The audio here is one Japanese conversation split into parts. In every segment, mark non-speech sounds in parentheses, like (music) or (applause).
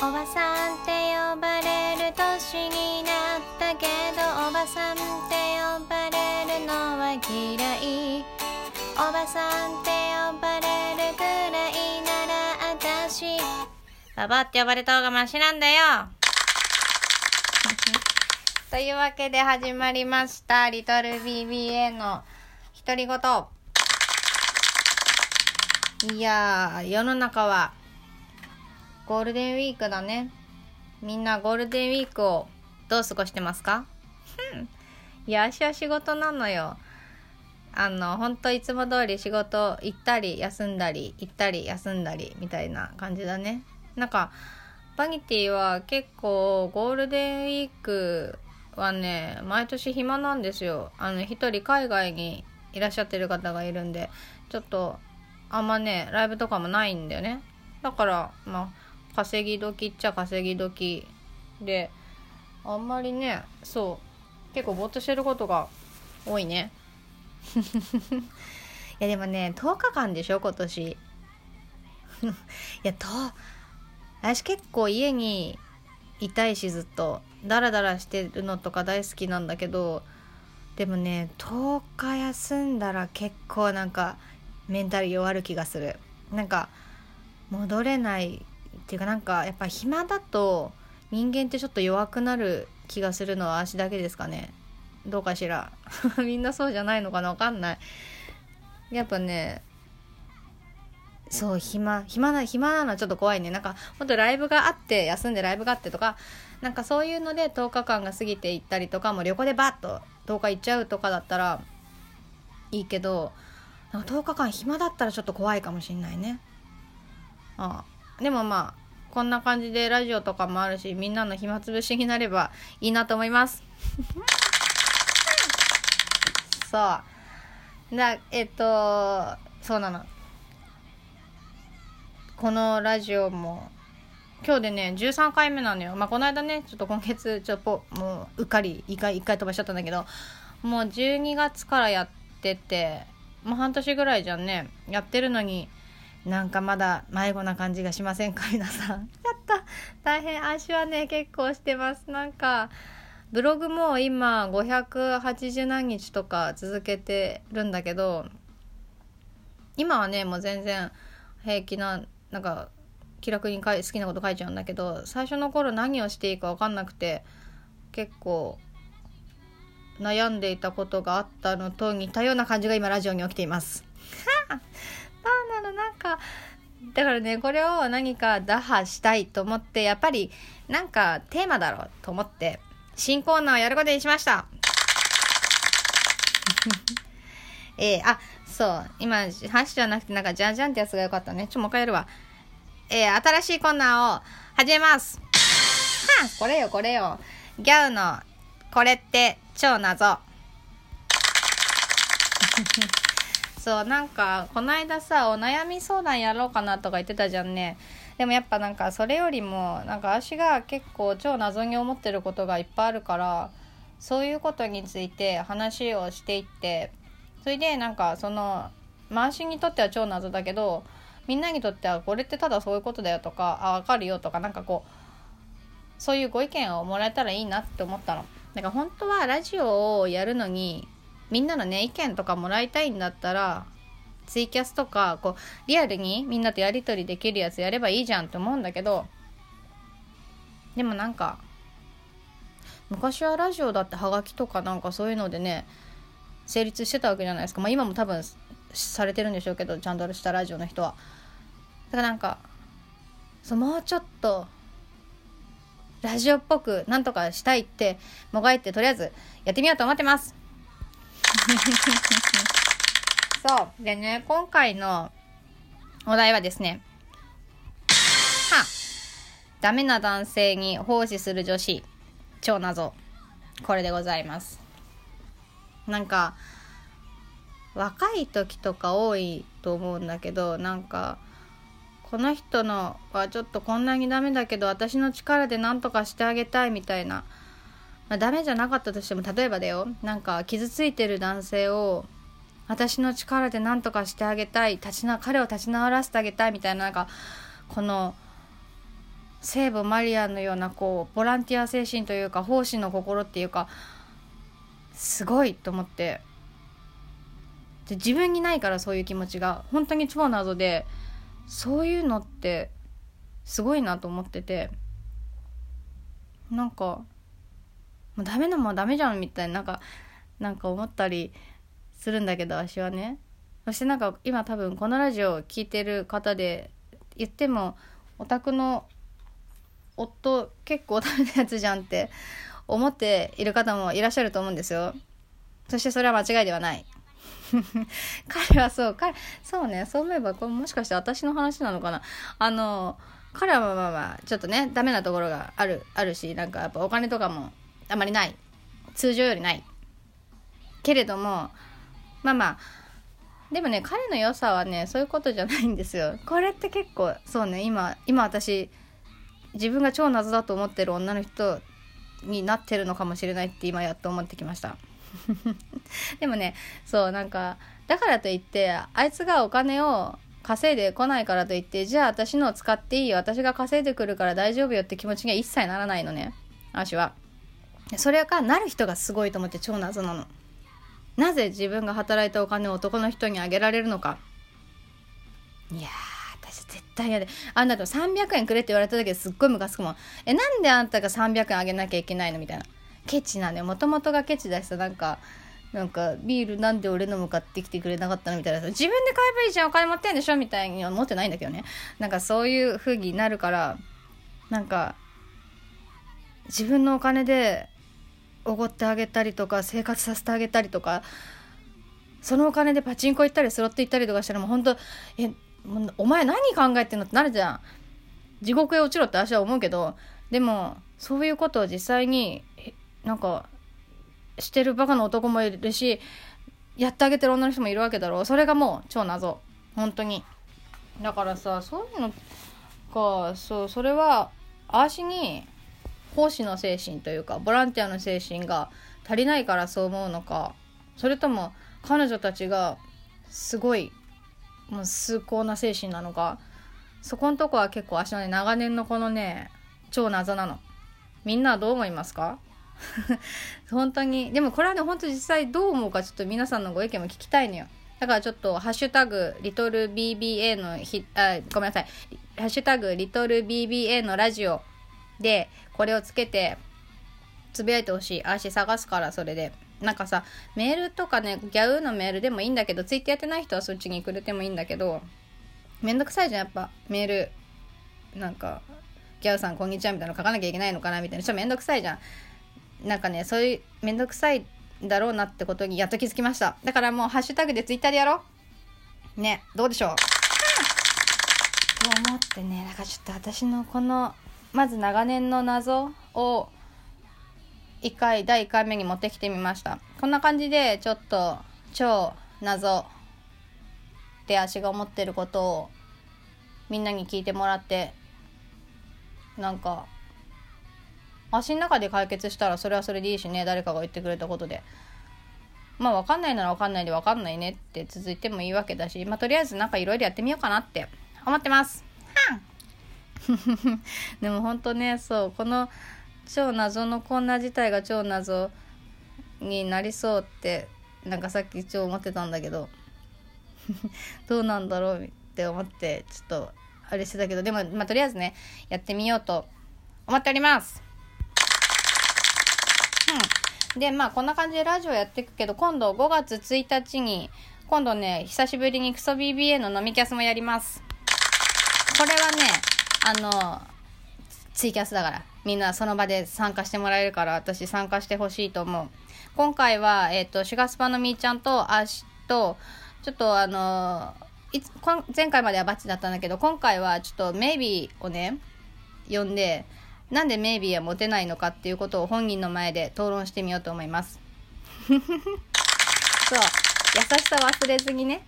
おばさんって呼ばれる年になったけどおばさんって呼ばれるのは嫌い。おばさんって呼ばれるくらいなら私ババって呼ばれた方がマシなんだよ。(laughs) というわけで始まりましたリトル BBA の独り言。いやー世の中はゴールデンウィークだね。みんなゴールデンウィークをどう過ごしてますか？いや、私は仕事なのよ。あの、ほんといつも通り仕事行ったり休んだり、行ったり休んだりみたいな感じだね。なんか、バニティは結構ゴールデンウィークはね、毎年暇なんですよ。あの、一人海外にいらっしゃってる方がいるんで、ちょっと、あんまね、ライブとかもないんだよね。だから、まあ、稼ぎ時っちゃ稼ぎ時であんまりねそう結構ぼっとしてることが多いね。(laughs) いやでもね10日間でしょ今年。(laughs) いやと私結構家にいたいしずっと。ダラダラしてるのとか大好きなんだけどでもね10日休んだら結構なんかメンタル弱る気がする。なんか戻れないていうかなんかやっぱ暇だと人間ってちょっと弱くなる気がするのは足だけですかね。どうかしら。(laughs) みんなそうじゃないのかなわかんない。やっぱねそう暇暇な暇なのはちょっと怖いね。なんかほんとライブがあって休んでライブがあってとかなんかそういうので10日間が過ぎていったりとかもう旅行でバッと10日行っちゃうとかだったらいいけどなんか10日間暇だったらちょっと怖いかもしんないね。ああ。でもまあこんな感じでラジオとかもあるしみんなの暇つぶしになればいいなと思います。(laughs) そう。だえっとそうなの。このラジオも今日でね13回目なのよ。まあこの間ねちょっと今月ちょっともううっかり1回1回飛ばしちゃったんだけどもう12月からやっててもう半年ぐらいじゃんね。やってるのになんかまだ迷子な感じがしませんか？(laughs) 皆さん。やった大変足はね、結構してます。なんか、ブログも今580何日とか続けてるんだけど、今はね、もう全然平気な、なんか、気楽に好きなこと書いちゃうんだけど、最初の頃何をしていいか分かんなくて、結構、悩んでいたことがあったのと似たような感じが今ラジオに起きています。(laughs) なんかだからねこれを何か打破したいと思ってやっぱりなんかテーマだろうと思って新コーナーをやることにしました。(laughs) えー、あそう今箸じゃなくてなんかじゃんじゃんってやつがよかったね。ちょもう一回やるわ。えー、新しいコーナーを始めます。はあこれよこれよ。ギャウのこれって超謎 (laughs) そうなんかこの間さお悩み相談やろうかなとか言ってたじゃんねでもやっぱなんかそれよりもなんか私が結構超謎に思ってることがいっぱいあるからそういうことについて話をしていってそれでなんかその回しにとっては超謎だけどみんなにとってはこれってただそういうことだよとかあ分かるよとかなんかこうそういうご意見をもらえたらいいなって思ったの。なんか本当はラジオをやるのにみんなのね意見とかもらいたいんだったらツイキャスとかこうリアルにみんなとやり取りできるやつやればいいじゃんって思うんだけどでもなんか昔はラジオだってハガキとかなんかそういうのでね成立してたわけじゃないですか。まあ今も多分されてるんでしょうけどちゃんとしたラジオの人は。だからなんかそうもうちょっとラジオっぽくなんとかしたいってもがいてとりあえずやってみようと思ってます。(laughs) そう。でね、今回のお題はですね、はダメな男性に奉仕する女子、超謎。これでございます。なんか、若い時とか多いと思うんだけど、なんか、この人のはちょっとこんなにダメだけど、私の力で何とかしてあげたいみたいなまあ、ダメじゃなかったとしても例えばだよ。なんか傷ついてる男性を私の力で何とかしてあげたい。立ちな彼を立ち直らせてあげたい。みたいななんかこの聖母マリアのようなこうボランティア精神というか奉仕の心っていうかすごいと思って。で自分にないからそういう気持ちが。本当に超謎でそういうのってすごいなと思ってて。なんかもうダメなもんダメじゃんみたいななんかなんか思ったりするんだけど私はね。そしてなんか今多分このラジオを聴いてる方で言ってもオタクの夫結構ダメなやつじゃんって (laughs) 思っている方もいらっしゃると思うんですよ。そしてそれは間違いではない。(laughs) 彼はそう彼そうね。そう思えばこれもしかして私の話なのかな。あの彼はまあまあまあちょっとねダメなところがあるあるしなんかやっぱお金とかもあまりない。通常よりない。けれどもまあまあでもね彼の良さはねそういうことじゃないんですよ。これって結構そうね今今私自分が超謎だと思ってる女の人になってるのかもしれないって今やっと思ってきました。(laughs) でもねそうなんかだからといってあいつがお金を稼いでこないからといってじゃあ私のを使っていいよ私が稼いでくるから大丈夫よって気持ちには一切ならないのね。私は。それがなる人がすごいと思って超謎なの。なぜ自分が働いたお金を男の人にあげられるのか。いや私絶対嫌で。あんなと300円くれって言われた時ですっごいムカつくもん。えなんであんたが300円あげなきゃいけないのみたいな。ケチなね。もともとがケチだしさなんかなんかビールなんで俺の向かってきてくれなかったのみたいな自分で買えばいいじゃんお金持ってんでしょみたいには思ってないんだけどね。なんかそういう風になるからなんか自分のお金でおごってあげたりとか生活させてあげたりとかそのお金でパチンコ行ったりスロット行ったりとかしたらもう本当えお前何考えてんのってなるじゃん。地獄へ落ちろって私は思うけどでもそういうことを実際になんかしてるバカな男もいるしやってあげてる女の人もいるわけだろう。それがもう超謎。本当に。だからさそういうのかそうそれはあしに奉仕の精神というかボランティアの精神が足りないからそう思うのかそれとも彼女たちがすごいもう崇高な精神なのかそこんとこは結構私のね長年のこのね超謎なの。みんなはどう思いますか？(laughs) 本当に。でもこれはね本当実際どう思うかちょっと皆さんのご意見も聞きたいのよ。だからちょっと「ハッシュタグリトル BBA のひあごめんなさい「ハッシュタグリトル BBA のラジオ」でこれをつけてつぶやいてほしい。あし探すからそれで。なんかさメールとかねギャウのメールでもいいんだけどツイッターやってない人はそっちにくれてもいいんだけどめんどくさいじゃんやっぱ。メールなんかギャウさんこんにちはみたいなの書かなきゃいけないのかなみたいな。ちょっとめんどくさいじゃん。なんかねそういうめんどくさいだろうなってことにやっと気づきました。だからもうハッシュタグでツイッターでやろう。ねどうでしょう。と思ってねなんかちょっと私のこのまず長年の謎を1回第1回目に持ってきてみました。こんな感じでちょっと超謎って足が思ってることをみんなに聞いてもらってなんか足の中で解決したらそれはそれでいいしね誰かが言ってくれたことで。まあ分かんないなら分かんないで分かんないねって続いてもいいわけだしまあとりあえずなんかいろいろやってみようかなって思ってます。(laughs) でも本当ねそうこの超謎のこんな自体が超謎になりそうってなんかさっき超思ってたんだけど (laughs) どうなんだろうって思ってちょっとあれしてたけどでもまあとりあえずねやってみようと思っております。うん。でまあこんな感じでラジオやっていくけど今度5月1日に今度ね久しぶりにクソ BBA の飲みキャスもやります。これはねあのツイキャスだから。みんなその場で参加してもらえるから私参加してほしいと思う。今回は、えっ、ー、とシュガスパのみーちゃんとアシとちょっとあのいつ前回まではバッチだったんだけど今回はちょっとメイビーをね呼んでなんでメイビーはモテないのかっていうことを本人の前で討論してみようと思います。(laughs) そう。優しさ忘れずにね。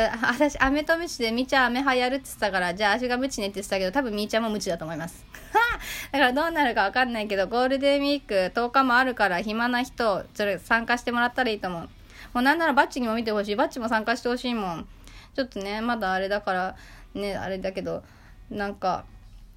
私、飴とムチでみーちゃん飴派やるって言ってたから、じゃあ足がムチねって言ってたけど、多分みーちゃんもムチだと思います。(laughs) だからどうなるかわかんないけど、ゴールデンウィーク10日もあるから、暇な人、それ参加してもらったらいいと思う。もうなんならバッチにも見てほしい。バッチも参加してほしいもん。ちょっとね、まだあれだから、ね、あれだけど、なんか、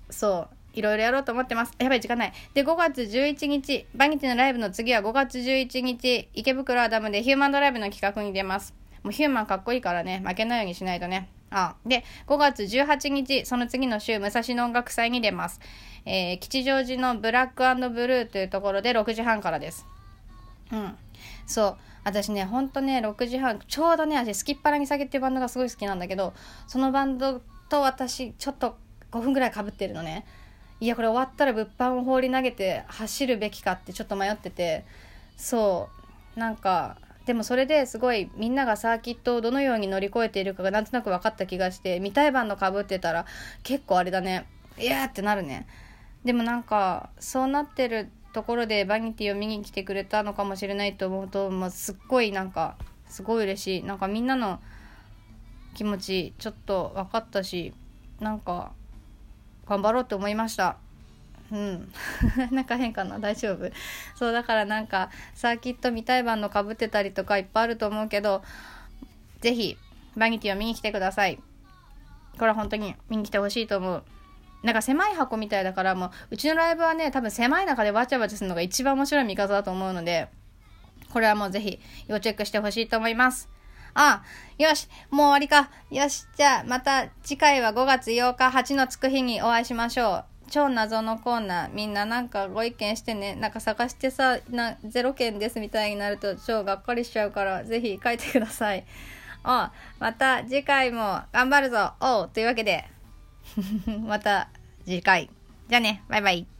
そういろいろやろうと思ってます。やばい、時間ない。で、5月11日、バニティのライブの次は5月11日、池袋アダムでヒューマンドライブの企画に出ます。もうヒューマンかっこいいからね、負けないようにしないとね。あで、5月18日、その次の週、武蔵野音楽祭に出ます。えー、吉祥寺のブラックブルーというところで6時半からです。うん。そう。私ね、ほんとね、6時半、ちょうどね、私、スキッパラに下げっていうバンドがすごい好きなんだけど、そのバンドと私、ちょっと5分ぐらいかぶってるのね。いやこれ終わったら物販を放り投げて走るべきかってちょっと迷っててそうなんかでもそれですごいみんながサーキットをどのように乗り越えているかがなんとなく分かった気がして見たい版のかぶってたら結構あれだね。いやーってなるね。でもなんかそうなってるところでバニティを見に来てくれたのかもしれないと思うと、まあ、すっごいなんかすごい嬉しい。なんかみんなの気持ちちょっと分かったしなんか頑張ろうって思いました。うん。(laughs) なんか変かな？大丈夫。そうだからなんかサーキット見たい版のかぶってたりとかいっぱいあると思うけど是非バニティを見に来てください。これは本当に見に来てほしいと思う。なんか狭い箱みたいだからもううちのライブはね多分狭い中でわちゃわちゃするのが一番面白い見方だと思うのでこれはもうぜひ要チェックしてほしいと思います。あ、よし、もう終わりか。よし、じゃあまた次回は5月8日8のつく日にお会いしましょう。超謎のコーナー、みんななんかご意見してね。なんか探してさ、な、0件ですみたいになると超がっかりしちゃうから、ぜひ書いてください。おまた次回も頑張るぞおうというわけで、(laughs) また次回。じゃあね、バイバイ。